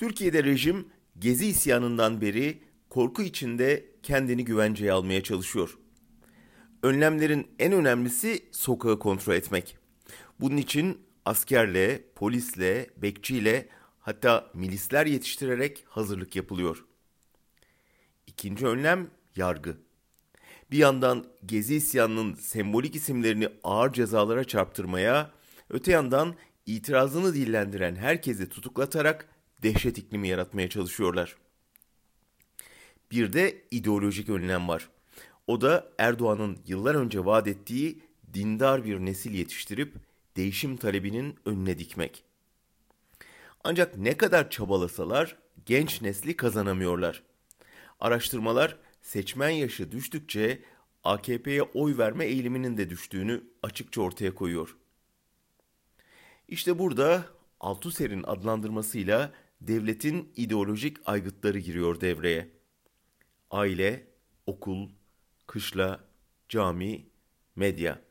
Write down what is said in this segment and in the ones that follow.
Türkiye'de rejim Gezi isyanından beri korku içinde kendini güvenceye almaya çalışıyor. Önlemlerin en önemlisi sokağı kontrol etmek. Bunun için askerle, polisle, bekçiyle hatta milisler yetiştirerek hazırlık yapılıyor. İkinci önlem yargı. Bir yandan Gezi isyanının sembolik isimlerini ağır cezalara çarptırmaya, öte yandan itirazını dillendiren herkesi tutuklatarak dehşet iklimi yaratmaya çalışıyorlar. Bir de ideolojik önlem var. O da Erdoğan'ın yıllar önce vaat ettiği dindar bir nesil yetiştirip değişim talebinin önüne dikmek. Ancak ne kadar çabalasalar genç nesli kazanamıyorlar. Araştırmalar seçmen yaşı düştükçe AKP'ye oy verme eğiliminin de düştüğünü açıkça ortaya koyuyor. İşte burada Althusser'in adlandırmasıyla devletin ideolojik aygıtları giriyor devreye. Aile, okul, kışla, cami, medya.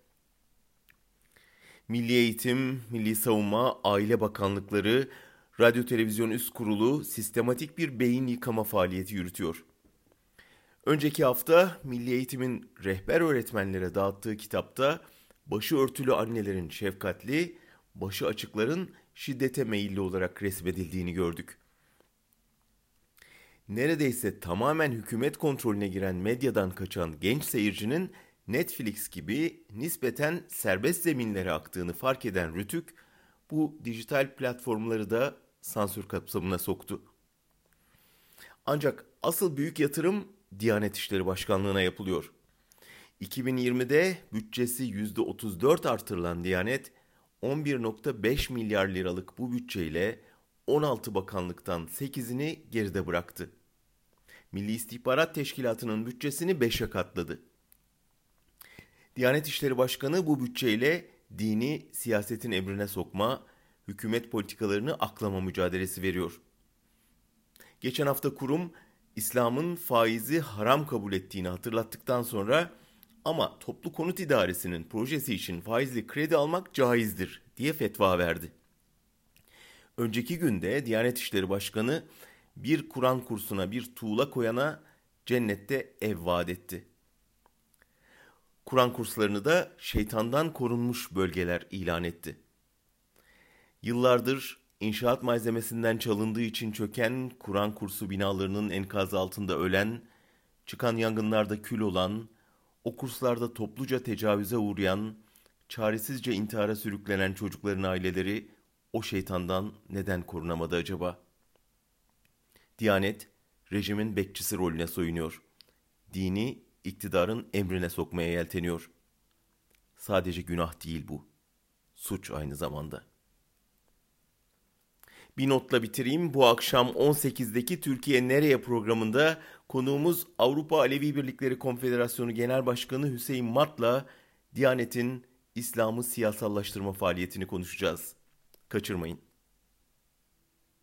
Milli Eğitim, Milli Savunma, Aile Bakanlıkları, Radyo Televizyon Üst Kurulu sistematik bir beyin yıkama faaliyeti yürütüyor. Önceki hafta Milli Eğitim'in rehber öğretmenlere dağıttığı kitapta başı örtülü annelerin şefkatli, başı açıkların şiddete meyilli olarak resmedildiğini gördük. Neredeyse tamamen hükümet kontrolüne giren medyadan kaçan genç seyircinin Netflix gibi nispeten serbest zeminlere aktığını fark eden Rütük, bu dijital platformları da sansür kapsamına soktu. Ancak asıl büyük yatırım Diyanet İşleri Başkanlığı'na yapılıyor. 2020'de bütçesi %34 artırılan Diyanet, 11.5 milyar liralık bu bütçeyle 16 bakanlıktan 8'ini geride bıraktı. Milli İstihbarat Teşkilatı'nın bütçesini 5'e katladı. Diyanet İşleri Başkanı bu bütçeyle dini siyasetin emrine sokma, hükümet politikalarını aklama mücadelesi veriyor. Geçen hafta kurum İslam'ın faizi haram kabul ettiğini hatırlattıktan sonra ama toplu konut idaresinin projesi için faizli kredi almak caizdir diye fetva verdi. Önceki günde Diyanet İşleri Başkanı bir Kur'an kursuna bir tuğla koyana cennette ev vaat etti. Kur'an kurslarını da şeytandan korunmuş bölgeler ilan etti. Yıllardır inşaat malzemesinden çalındığı için çöken Kur'an kursu binalarının enkazı altında ölen, çıkan yangınlarda kül olan, o kurslarda topluca tecavüze uğrayan, çaresizce intihara sürüklenen çocukların aileleri o şeytandan neden korunamadı acaba? Diyanet, rejimin bekçisi rolüne soyunuyor. Dini, iktidarın emrine sokmaya yelteniyor. Sadece günah değil bu. Suç aynı zamanda. Bir notla bitireyim. Bu akşam 18'deki Türkiye Nereye programında konuğumuz Avrupa Alevi Birlikleri Konfederasyonu Genel Başkanı Hüseyin Mat'la Diyanet'in İslam'ı siyasallaştırma faaliyetini konuşacağız. Kaçırmayın.